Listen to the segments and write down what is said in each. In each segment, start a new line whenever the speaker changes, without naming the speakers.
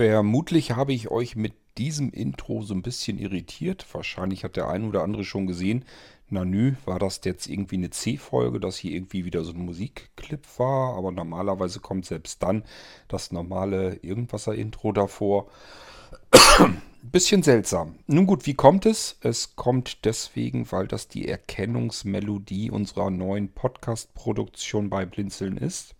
Vermutlich habe ich euch mit diesem Intro so ein bisschen irritiert. Wahrscheinlich hat der eine oder andere schon gesehen. Na nü, war das jetzt irgendwie eine C-Folge, dass hier irgendwie wieder so ein Musikclip war. Aber normalerweise kommt selbst dann das normale Irgendwasser-Intro davor. Bisschen seltsam. Nun gut, wie kommt es? Es kommt deswegen, weil das die Erkennungsmelodie unserer neuen Podcast-Produktion bei Blinzeln ist.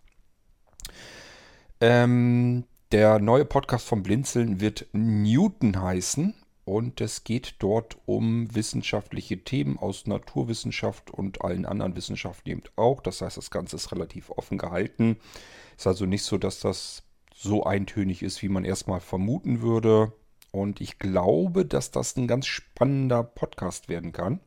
Ähm, der neue Podcast vom Blinzeln wird Newton heißen und es geht dort um wissenschaftliche Themen aus Naturwissenschaft und allen anderen Wissenschaften eben auch. Das heißt, das Ganze ist relativ offen gehalten. Ist also nicht so, dass das so eintönig ist, wie man erstmal vermuten würde. Und ich glaube, dass das ein ganz spannender Podcast werden kann.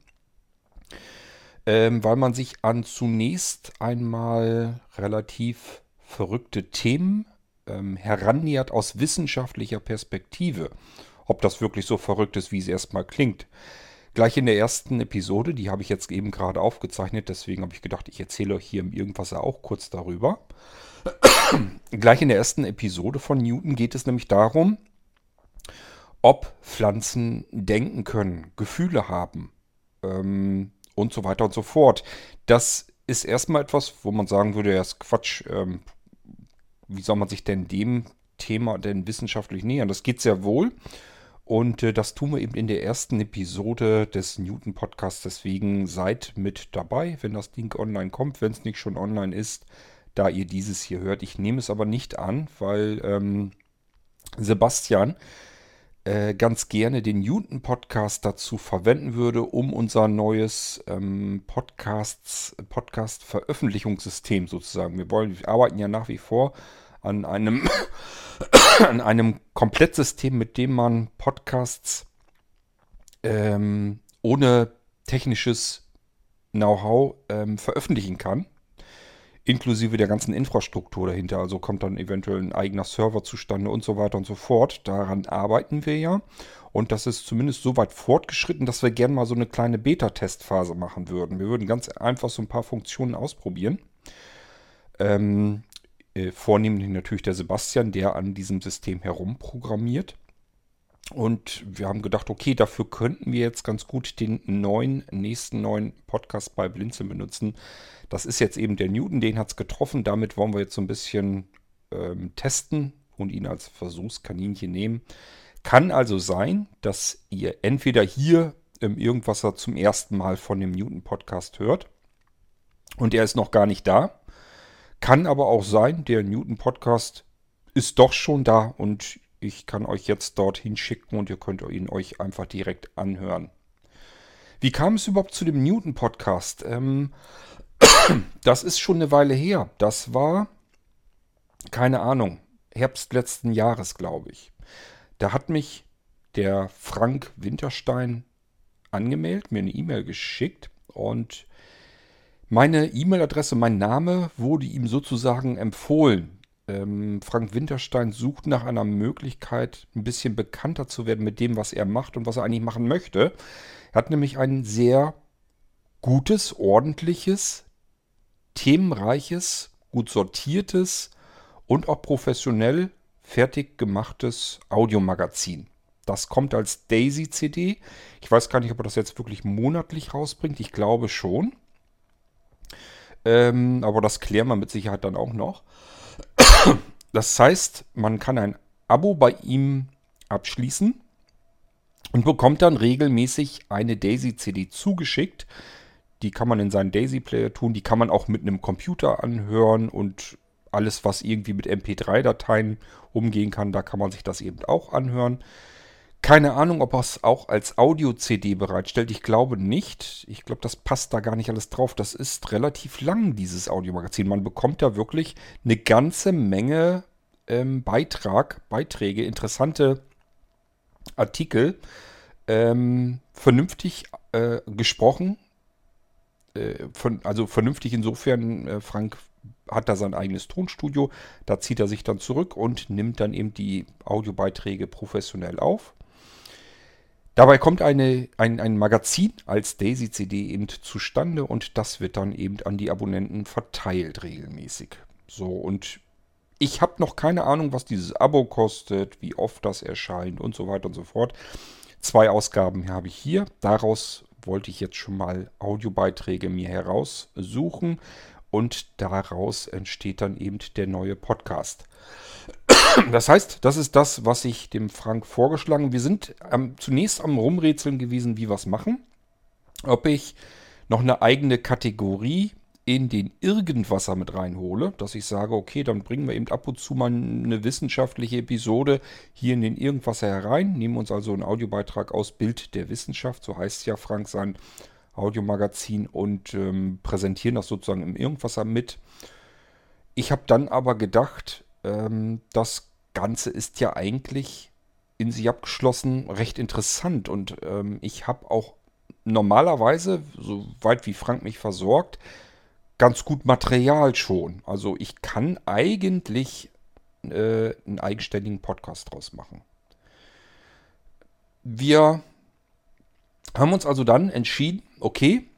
Ähm, weil man sich an zunächst einmal relativ verrückte Themen ähm, herannähert aus wissenschaftlicher Perspektive. Ob das wirklich so verrückt ist, wie es erstmal klingt. Gleich in der ersten Episode, die habe ich jetzt eben gerade aufgezeichnet, deswegen habe ich gedacht, ich erzähle euch hier im Irgendwas auch kurz darüber. Gleich in der ersten Episode von Newton geht es nämlich darum, ob Pflanzen denken können, Gefühle haben ähm, und so weiter und so fort. Das ist erstmal etwas, wo man sagen würde, ja, ist Quatsch. Ähm, wie soll man sich denn dem Thema denn wissenschaftlich nähern? Das geht sehr wohl. Und äh, das tun wir eben in der ersten Episode des Newton Podcasts. Deswegen seid mit dabei, wenn das Ding online kommt, wenn es nicht schon online ist, da ihr dieses hier hört. Ich nehme es aber nicht an, weil ähm, Sebastian äh, ganz gerne den Newton Podcast dazu verwenden würde, um unser neues ähm, Podcasts, Podcast Veröffentlichungssystem sozusagen. Wir wollen, wir arbeiten ja nach wie vor an einem, an einem Komplettsystem, mit dem man Podcasts ähm, ohne technisches Know-how ähm, veröffentlichen kann inklusive der ganzen Infrastruktur dahinter. Also kommt dann eventuell ein eigener Server zustande und so weiter und so fort. Daran arbeiten wir ja. Und das ist zumindest so weit fortgeschritten, dass wir gerne mal so eine kleine Beta-Testphase machen würden. Wir würden ganz einfach so ein paar Funktionen ausprobieren. Ähm, äh, vornehmlich natürlich der Sebastian, der an diesem System herumprogrammiert. Und wir haben gedacht, okay, dafür könnten wir jetzt ganz gut den neuen, nächsten neuen Podcast bei Blinzeln benutzen. Das ist jetzt eben der Newton, den hat es getroffen. Damit wollen wir jetzt so ein bisschen ähm, testen und ihn als Versuchskaninchen nehmen. Kann also sein, dass ihr entweder hier im Irgendwasser zum ersten Mal von dem Newton-Podcast hört und er ist noch gar nicht da. Kann aber auch sein, der Newton-Podcast ist doch schon da und ich kann euch jetzt dorthin schicken und ihr könnt ihn euch einfach direkt anhören. Wie kam es überhaupt zu dem Newton-Podcast? Ähm, das ist schon eine Weile her. Das war, keine Ahnung, Herbst letzten Jahres, glaube ich. Da hat mich der Frank Winterstein angemeldet, mir eine E-Mail geschickt und meine E-Mail-Adresse, mein Name wurde ihm sozusagen empfohlen ähm, Frank Winterstein sucht nach einer Möglichkeit, ein bisschen bekannter zu werden mit dem, was er macht und was er eigentlich machen möchte. Er hat nämlich ein sehr gutes, ordentliches, themenreiches, gut sortiertes und auch professionell fertig gemachtes Audiomagazin. Das kommt als Daisy-CD. Ich weiß gar nicht, ob er das jetzt wirklich monatlich rausbringt. Ich glaube schon. Ähm, aber das klären wir mit Sicherheit dann auch noch. Das heißt, man kann ein Abo bei ihm abschließen und bekommt dann regelmäßig eine Daisy-CD zugeschickt. Die kann man in seinen Daisy-Player tun, die kann man auch mit einem Computer anhören und alles, was irgendwie mit MP3-Dateien umgehen kann, da kann man sich das eben auch anhören. Keine Ahnung, ob er es auch als Audio-CD bereitstellt. Ich glaube nicht. Ich glaube, das passt da gar nicht alles drauf. Das ist relativ lang, dieses Audiomagazin. Man bekommt da wirklich eine ganze Menge ähm, Beitrag, Beiträge, interessante Artikel, ähm, vernünftig äh, gesprochen. Äh, von, also vernünftig insofern, äh, Frank hat da sein eigenes Tonstudio. Da zieht er sich dann zurück und nimmt dann eben die Audiobeiträge professionell auf. Dabei kommt eine, ein, ein Magazin als Daisy-CD eben zustande und das wird dann eben an die Abonnenten verteilt regelmäßig. So, und Ich habe noch keine Ahnung, was dieses Abo kostet, wie oft das erscheint und so weiter und so fort. Zwei Ausgaben habe ich hier. Daraus wollte ich jetzt schon mal Audiobeiträge mir heraussuchen und daraus entsteht dann eben der neue Podcast. Das heißt, das ist das, was ich dem Frank vorgeschlagen. Wir sind ähm, zunächst am Rumrätseln gewesen, wie wir es machen. Ob ich noch eine eigene Kategorie in den Irgendwasser mit reinhole, dass ich sage, okay, dann bringen wir eben ab und zu mal eine wissenschaftliche Episode hier in den Irgendwasser herein, nehmen uns also einen Audiobeitrag aus Bild der Wissenschaft, so heißt ja Frank sein Audiomagazin und ähm, präsentieren das sozusagen im Irgendwasser mit. Ich habe dann aber gedacht, ähm, das Ganze ist ja eigentlich in sich abgeschlossen recht interessant und ähm, ich habe auch normalerweise, soweit wie Frank mich versorgt, ganz gut Material schon. Also ich kann eigentlich äh, einen eigenständigen Podcast draus machen. Wir haben uns also dann entschieden, okay,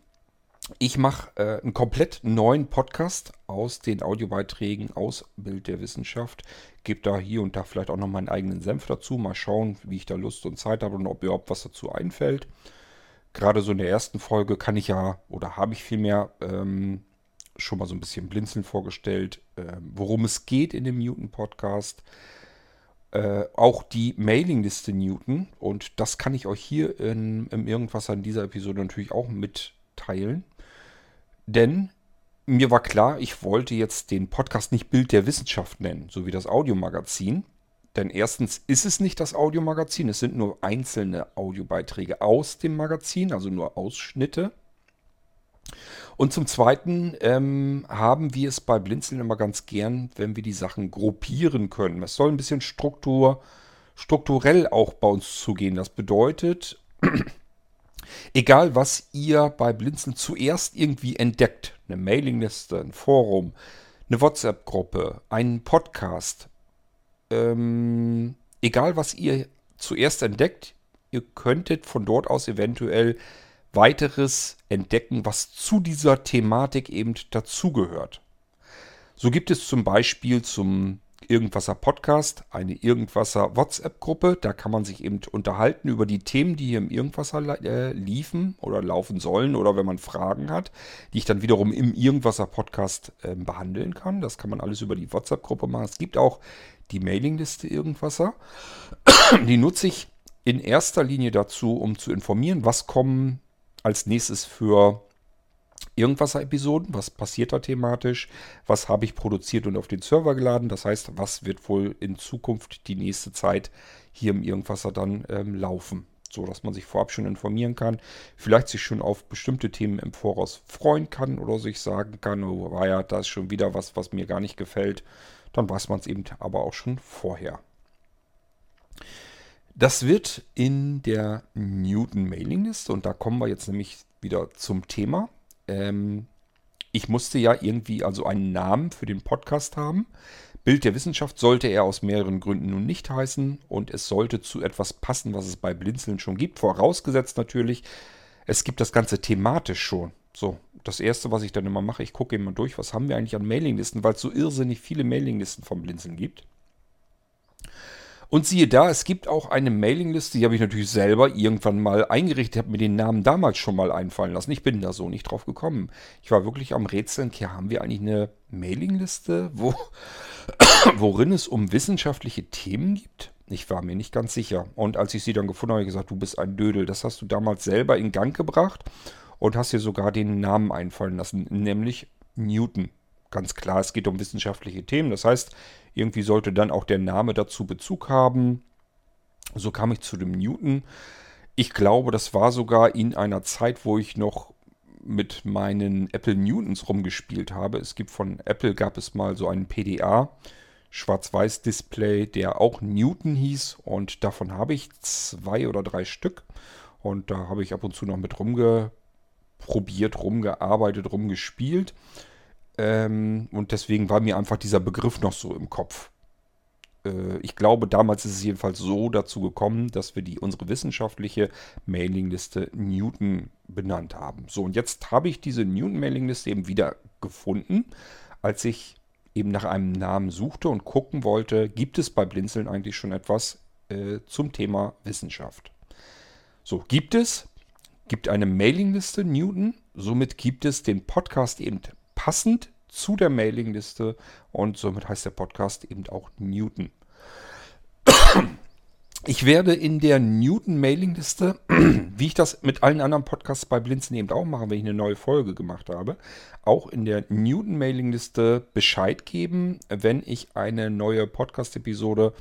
ich mache äh, einen komplett neuen Podcast aus den Audiobeiträgen aus Bild der Wissenschaft. Gebe da hier und da vielleicht auch noch meinen eigenen Senf dazu. Mal schauen, wie ich da Lust und Zeit habe und ob überhaupt was dazu einfällt. Gerade so in der ersten Folge kann ich ja, oder habe ich vielmehr ähm, schon mal so ein bisschen blinzeln vorgestellt, äh, worum es geht in dem Newton-Podcast. Äh, auch die Mailingliste Newton. Und das kann ich euch hier in, im Irgendwas in dieser Episode natürlich auch mitteilen. Denn mir war klar, ich wollte jetzt den Podcast nicht Bild der Wissenschaft nennen, so wie das Audiomagazin. Denn erstens ist es nicht das Audiomagazin, es sind nur einzelne Audiobeiträge aus dem Magazin, also nur Ausschnitte. Und zum Zweiten ähm, haben wir es bei Blinzeln immer ganz gern, wenn wir die Sachen gruppieren können. Es soll ein bisschen Struktur, strukturell auch bei uns zugehen. Das bedeutet, egal was ihr bei Blinzeln zuerst irgendwie entdeckt, eine Mailingliste, ein Forum, eine WhatsApp-Gruppe, einen Podcast, ähm, egal was ihr zuerst entdeckt, ihr könntet von dort aus eventuell weiteres entdecken, was zu dieser Thematik eben dazugehört. So gibt es zum Beispiel zum Irgendwasser Podcast eine Irgendwasser WhatsApp-Gruppe. Da kann man sich eben unterhalten über die Themen, die hier im Irgendwasser äh, liefen oder laufen sollen oder wenn man Fragen hat, die ich dann wiederum im Irgendwasser Podcast äh, behandeln kann. Das kann man alles über die WhatsApp-Gruppe machen. Es gibt auch die Mailingliste Irgendwasser. Die nutze ich in erster Linie dazu, um zu informieren, was kommen als nächstes für Irgendwasser-Episoden. Was passiert da thematisch? Was habe ich produziert und auf den Server geladen? Das heißt, was wird wohl in Zukunft die nächste Zeit hier im Irgendwasser dann ähm, laufen? So dass man sich vorab schon informieren kann. Vielleicht sich schon auf bestimmte Themen im Voraus freuen kann oder sich sagen kann, oh, war ja, da ist schon wieder was, was mir gar nicht gefällt. Dann weiß man es eben aber auch schon vorher. Das wird in der Newton-Mailingliste und da kommen wir jetzt nämlich wieder zum Thema. Ähm, ich musste ja irgendwie also einen Namen für den Podcast haben. Bild der Wissenschaft sollte er aus mehreren Gründen nun nicht heißen und es sollte zu etwas passen, was es bei Blinzeln schon gibt. Vorausgesetzt natürlich, es gibt das Ganze thematisch schon. So, das erste, was ich dann immer mache, ich gucke immer durch, was haben wir eigentlich an Mailinglisten, weil es so irrsinnig viele Mailinglisten vom Blinzeln gibt. Und siehe da, es gibt auch eine Mailingliste, die habe ich natürlich selber irgendwann mal eingerichtet, habe mir den Namen damals schon mal einfallen lassen. Ich bin da so nicht drauf gekommen. Ich war wirklich am Rätseln, okay, haben wir eigentlich eine Mailingliste, wo, worin es um wissenschaftliche Themen gibt? Ich war mir nicht ganz sicher. Und als ich sie dann gefunden habe, habe ich gesagt, du bist ein Dödel. Das hast du damals selber in Gang gebracht und hast dir sogar den Namen einfallen lassen, nämlich Newton. Ganz klar, es geht um wissenschaftliche Themen. Das heißt, irgendwie sollte dann auch der Name dazu Bezug haben. So kam ich zu dem Newton. Ich glaube, das war sogar in einer Zeit, wo ich noch mit meinen Apple Newtons rumgespielt habe. Es gibt von Apple gab es mal so einen PDA Schwarz-Weiß Display, der auch Newton hieß und davon habe ich zwei oder drei Stück und da habe ich ab und zu noch mit rumgeprobiert, rumgearbeitet, rumgespielt. Ähm, und deswegen war mir einfach dieser Begriff noch so im Kopf. Äh, ich glaube, damals ist es jedenfalls so dazu gekommen, dass wir die unsere wissenschaftliche Mailingliste Newton benannt haben. So, und jetzt habe ich diese Newton-Mailingliste eben wieder gefunden, als ich eben nach einem Namen suchte und gucken wollte, gibt es bei Blinzeln eigentlich schon etwas äh, zum Thema Wissenschaft. So, gibt es, gibt eine Mailingliste Newton, somit gibt es den Podcast eben passend zu der Mailingliste und somit heißt der Podcast eben auch Newton. Ich werde in der Newton-Mailingliste, wie ich das mit allen anderen Podcasts bei Blinzen eben auch mache, wenn ich eine neue Folge gemacht habe, auch in der Newton-Mailingliste Bescheid geben, wenn ich eine neue Podcast-Episode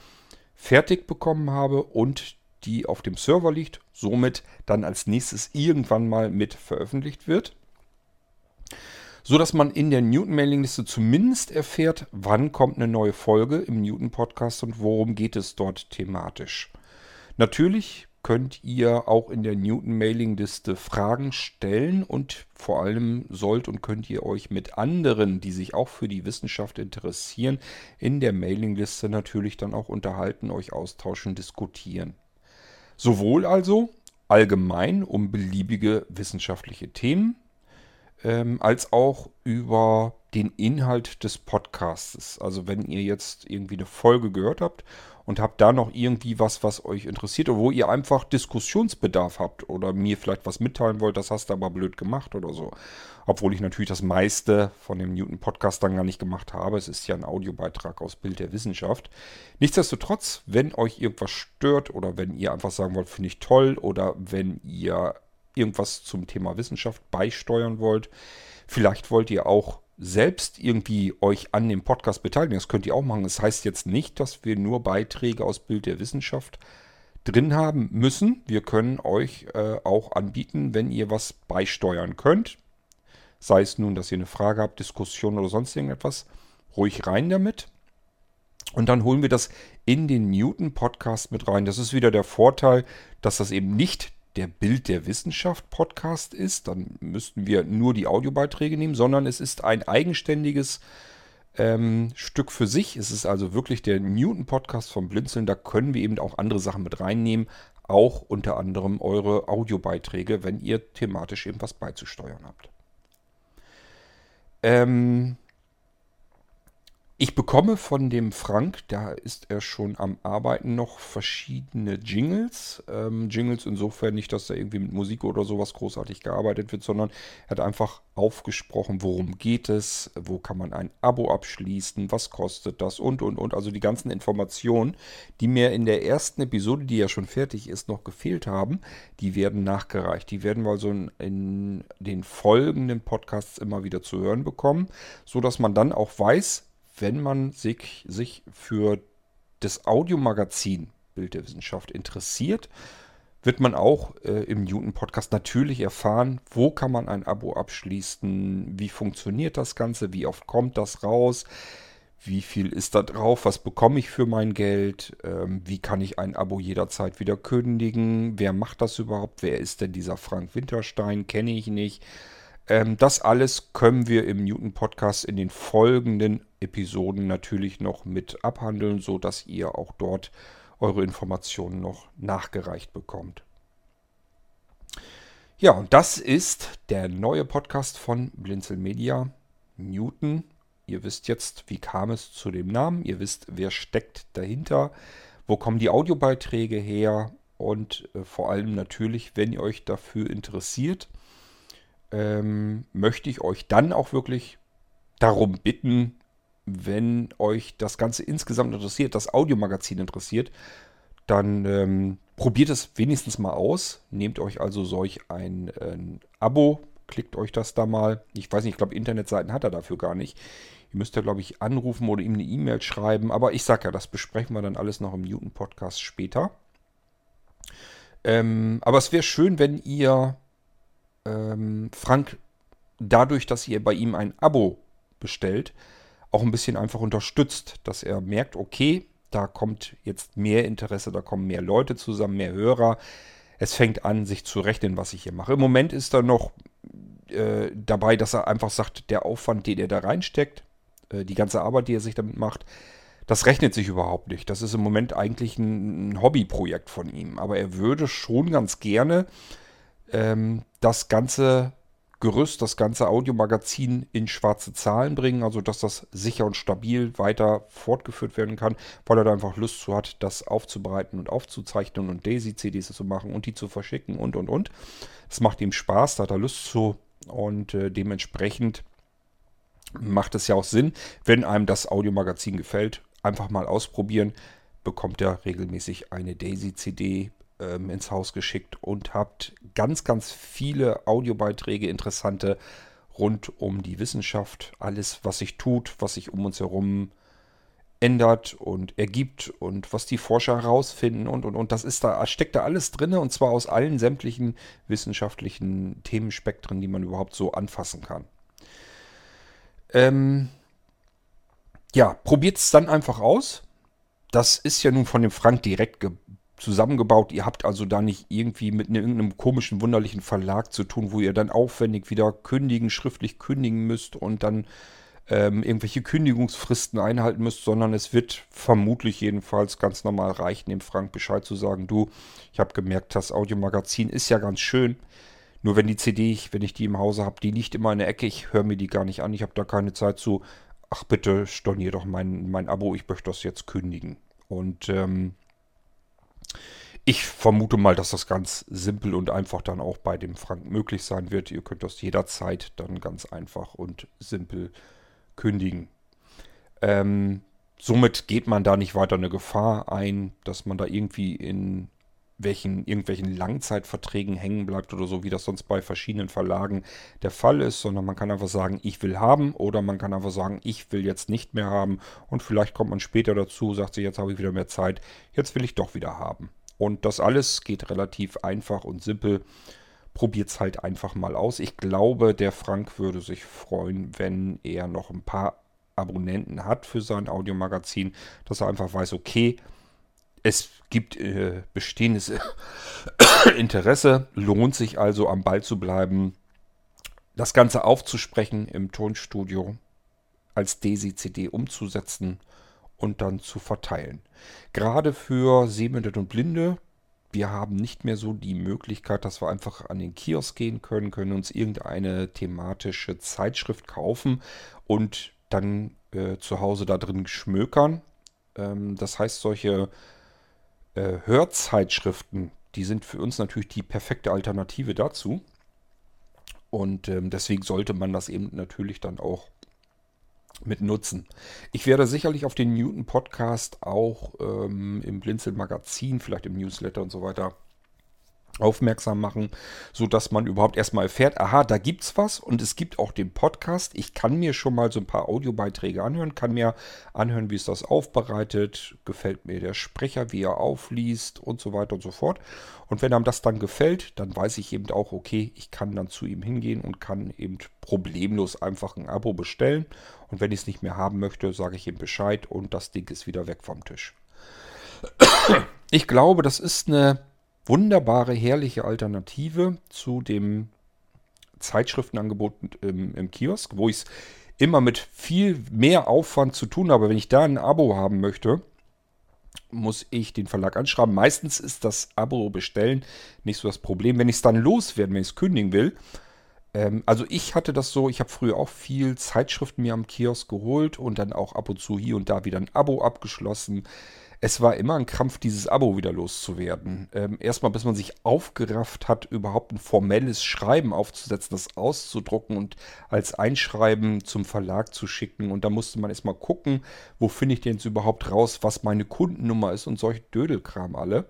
fertig bekommen habe und die auf dem Server liegt, somit dann als nächstes irgendwann mal mit veröffentlicht wird so dass man in der Newton-Mailingliste zumindest erfährt, wann kommt eine neue Folge im Newton-Podcast und worum geht es dort thematisch. Natürlich könnt ihr auch in der Newton-Mailingliste Fragen stellen und vor allem sollt und könnt ihr euch mit anderen, die sich auch für die Wissenschaft interessieren, in der Mailingliste natürlich dann auch unterhalten, euch austauschen, diskutieren. Sowohl also allgemein um beliebige wissenschaftliche Themen, ähm, als auch über den Inhalt des Podcasts. Also wenn ihr jetzt irgendwie eine Folge gehört habt und habt da noch irgendwie was, was euch interessiert oder wo ihr einfach Diskussionsbedarf habt oder mir vielleicht was mitteilen wollt, das hast du aber blöd gemacht oder so. Obwohl ich natürlich das meiste von dem Newton-Podcast dann gar nicht gemacht habe. Es ist ja ein Audiobeitrag aus Bild der Wissenschaft. Nichtsdestotrotz, wenn euch irgendwas stört oder wenn ihr einfach sagen wollt, finde ich toll oder wenn ihr irgendwas zum Thema Wissenschaft beisteuern wollt. Vielleicht wollt ihr auch selbst irgendwie euch an dem Podcast beteiligen. Das könnt ihr auch machen. Das heißt jetzt nicht, dass wir nur Beiträge aus Bild der Wissenschaft drin haben müssen. Wir können euch äh, auch anbieten, wenn ihr was beisteuern könnt. Sei es nun, dass ihr eine Frage habt, Diskussion oder sonst irgendetwas. Ruhig rein damit. Und dann holen wir das in den Newton-Podcast mit rein. Das ist wieder der Vorteil, dass das eben nicht der Bild der Wissenschaft Podcast ist, dann müssten wir nur die Audiobeiträge nehmen, sondern es ist ein eigenständiges ähm, Stück für sich. Es ist also wirklich der Newton Podcast vom Blinzeln. Da können wir eben auch andere Sachen mit reinnehmen, auch unter anderem eure Audiobeiträge, wenn ihr thematisch eben was beizusteuern habt. Ähm, ich bekomme von dem Frank, da ist er schon am Arbeiten, noch verschiedene Jingles. Ähm, Jingles insofern nicht, dass da irgendwie mit Musik oder sowas großartig gearbeitet wird, sondern er hat einfach aufgesprochen, worum geht es, wo kann man ein Abo abschließen, was kostet das und und und. Also die ganzen Informationen, die mir in der ersten Episode, die ja schon fertig ist, noch gefehlt haben, die werden nachgereicht. Die werden wir also in, in den folgenden Podcasts immer wieder zu hören bekommen, sodass man dann auch weiß, wenn man sich, sich für das Audiomagazin Bild der Wissenschaft interessiert, wird man auch äh, im Newton-Podcast natürlich erfahren, wo kann man ein Abo abschließen, wie funktioniert das Ganze, wie oft kommt das raus, wie viel ist da drauf, was bekomme ich für mein Geld, ähm, wie kann ich ein Abo jederzeit wieder kündigen, wer macht das überhaupt, wer ist denn dieser Frank Winterstein, kenne ich nicht. Ähm, das alles können wir im Newton-Podcast in den folgenden Episoden natürlich noch mit abhandeln, sodass ihr auch dort eure Informationen noch nachgereicht bekommt. Ja, und das ist der neue Podcast von Blinzel Media, Newton. Ihr wisst jetzt, wie kam es zu dem Namen, ihr wisst, wer steckt dahinter, wo kommen die Audiobeiträge her und äh, vor allem natürlich, wenn ihr euch dafür interessiert, ähm, möchte ich euch dann auch wirklich darum bitten, wenn euch das Ganze insgesamt interessiert, das Audiomagazin interessiert, dann ähm, probiert es wenigstens mal aus. Nehmt euch also solch ein, ein Abo, klickt euch das da mal. Ich weiß nicht, ich glaube, Internetseiten hat er dafür gar nicht. Ihr müsst ja, glaube ich, anrufen oder ihm eine E-Mail schreiben. Aber ich sage ja, das besprechen wir dann alles noch im Newton-Podcast später. Ähm, aber es wäre schön, wenn ihr ähm, Frank dadurch, dass ihr bei ihm ein Abo bestellt, auch ein bisschen einfach unterstützt, dass er merkt, okay, da kommt jetzt mehr Interesse, da kommen mehr Leute zusammen, mehr Hörer. Es fängt an, sich zu rechnen, was ich hier mache. Im Moment ist er noch äh, dabei, dass er einfach sagt, der Aufwand, den er da reinsteckt, äh, die ganze Arbeit, die er sich damit macht, das rechnet sich überhaupt nicht. Das ist im Moment eigentlich ein, ein Hobbyprojekt von ihm. Aber er würde schon ganz gerne ähm, das Ganze Gerüst das ganze Audiomagazin in schwarze Zahlen bringen, also dass das sicher und stabil weiter fortgeführt werden kann, weil er da einfach Lust zu hat, das aufzubereiten und aufzuzeichnen und Daisy-CDs zu machen und die zu verschicken und und und. Es macht ihm Spaß, da hat er Lust zu und äh, dementsprechend macht es ja auch Sinn, wenn einem das Audiomagazin gefällt, einfach mal ausprobieren, bekommt er regelmäßig eine Daisy-CD ähm, ins Haus geschickt und habt ganz, ganz viele Audiobeiträge, interessante rund um die Wissenschaft, alles, was sich tut, was sich um uns herum ändert und ergibt und was die Forscher herausfinden und und und das ist da steckt da alles drin und zwar aus allen sämtlichen wissenschaftlichen Themenspektren, die man überhaupt so anfassen kann. Ähm, ja, probiert es dann einfach aus. Das ist ja nun von dem Frank direkt zusammengebaut. Ihr habt also da nicht irgendwie mit ne, irgendeinem komischen, wunderlichen Verlag zu tun, wo ihr dann aufwendig wieder kündigen, schriftlich kündigen müsst und dann ähm, irgendwelche Kündigungsfristen einhalten müsst, sondern es wird vermutlich jedenfalls ganz normal reichen, dem Frank Bescheid zu sagen, du, ich habe gemerkt, das Audiomagazin ist ja ganz schön. Nur wenn die CD, wenn ich die im Hause habe, die liegt immer in der Ecke, ich höre mir die gar nicht an, ich habe da keine Zeit zu. Ach bitte, stornier doch mein, mein Abo, ich möchte das jetzt kündigen. Und ähm, ich vermute mal, dass das ganz simpel und einfach dann auch bei dem Frank möglich sein wird. Ihr könnt das jederzeit dann ganz einfach und simpel kündigen. Ähm, somit geht man da nicht weiter eine Gefahr ein, dass man da irgendwie in welchen, irgendwelchen Langzeitverträgen hängen bleibt oder so, wie das sonst bei verschiedenen Verlagen der Fall ist, sondern man kann einfach sagen, ich will haben oder man kann einfach sagen, ich will jetzt nicht mehr haben und vielleicht kommt man später dazu, sagt sich, jetzt habe ich wieder mehr Zeit, jetzt will ich doch wieder haben. Und das alles geht relativ einfach und simpel. Probiert es halt einfach mal aus. Ich glaube, der Frank würde sich freuen, wenn er noch ein paar Abonnenten hat für sein Audiomagazin, dass er einfach weiß, okay, es gibt äh, bestehendes Interesse, lohnt sich also am Ball zu bleiben, das Ganze aufzusprechen im Tonstudio, als Daisy-CD umzusetzen und dann zu verteilen. Gerade für Sehbehinderte und Blinde, wir haben nicht mehr so die Möglichkeit, dass wir einfach an den Kiosk gehen können, können uns irgendeine thematische Zeitschrift kaufen und dann äh, zu Hause da drin schmökern. Ähm, das heißt, solche äh, Hörzeitschriften, die sind für uns natürlich die perfekte Alternative dazu. Und ähm, deswegen sollte man das eben natürlich dann auch mit nutzen. Ich werde sicherlich auf den Newton Podcast auch ähm, im Blinzel Magazin, vielleicht im Newsletter und so weiter aufmerksam machen, so dass man überhaupt erstmal erfährt, aha, da gibt's was und es gibt auch den Podcast. Ich kann mir schon mal so ein paar Audiobeiträge anhören, kann mir anhören, wie es das aufbereitet, gefällt mir der Sprecher, wie er aufliest und so weiter und so fort. Und wenn einem das dann gefällt, dann weiß ich eben auch, okay, ich kann dann zu ihm hingehen und kann eben problemlos einfach ein Abo bestellen. Und wenn ich es nicht mehr haben möchte, sage ich ihm Bescheid und das Ding ist wieder weg vom Tisch. Ich glaube, das ist eine wunderbare, herrliche Alternative zu dem Zeitschriftenangebot im, im Kiosk, wo ich es immer mit viel mehr Aufwand zu tun habe. Wenn ich da ein Abo haben möchte, muss ich den Verlag anschreiben. Meistens ist das Abo bestellen nicht so das Problem. Wenn ich es dann loswerden, wenn ich es kündigen will, ähm, also ich hatte das so, ich habe früher auch viel Zeitschriften mir am Kiosk geholt und dann auch ab und zu hier und da wieder ein Abo abgeschlossen es war immer ein Krampf, dieses Abo wieder loszuwerden. Ähm, erstmal, bis man sich aufgerafft hat, überhaupt ein formelles Schreiben aufzusetzen, das auszudrucken und als Einschreiben zum Verlag zu schicken. Und da musste man erstmal gucken, wo finde ich denn jetzt überhaupt raus, was meine Kundennummer ist und solche Dödelkram alle.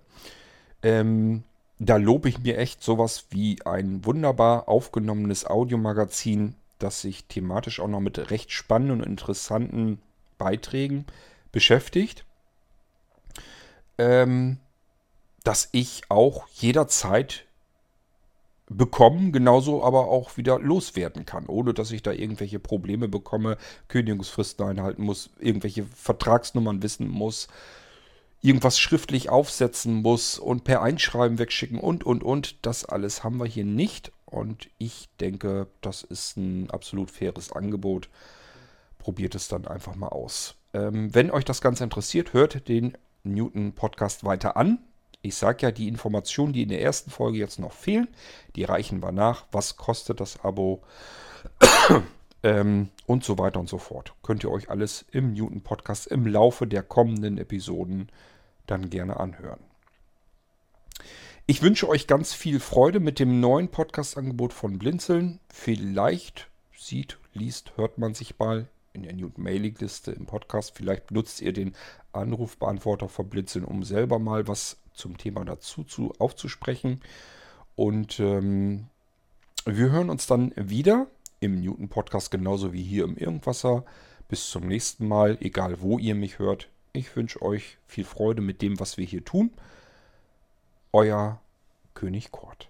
Ähm, da lobe ich mir echt sowas wie ein wunderbar aufgenommenes Audiomagazin, das sich thematisch auch noch mit recht spannenden und interessanten Beiträgen beschäftigt ähm, dass ich auch jederzeit bekommen, genauso aber auch wieder loswerden kann, ohne dass ich da irgendwelche Probleme bekomme, Kündigungsfristen einhalten muss, irgendwelche Vertragsnummern wissen muss, irgendwas schriftlich aufsetzen muss und per Einschreiben wegschicken und, und, und. Das alles haben wir hier nicht und ich denke, das ist ein absolut faires Angebot. Probiert es dann einfach mal aus. Ähm, wenn euch das Ganze interessiert, hört den Newton Podcast weiter an. Ich sage ja, die Informationen, die in der ersten Folge jetzt noch fehlen, die reichen wir nach. Was kostet das Abo? ähm, und so weiter und so fort. Könnt ihr euch alles im Newton Podcast im Laufe der kommenden Episoden dann gerne anhören. Ich wünsche euch ganz viel Freude mit dem neuen Podcast-Angebot von Blinzeln. Vielleicht sieht, liest, hört man sich mal in der Newton Mailing Liste im Podcast. Vielleicht benutzt ihr den Anrufbeantworter von Blinzeln, um selber mal was zum Thema dazu zu, aufzusprechen. Und ähm, wir hören uns dann wieder im Newton Podcast genauso wie hier im Irgendwasser. Bis zum nächsten Mal, egal wo ihr mich hört. Ich wünsche euch viel Freude mit dem, was wir hier tun. Euer König Kort.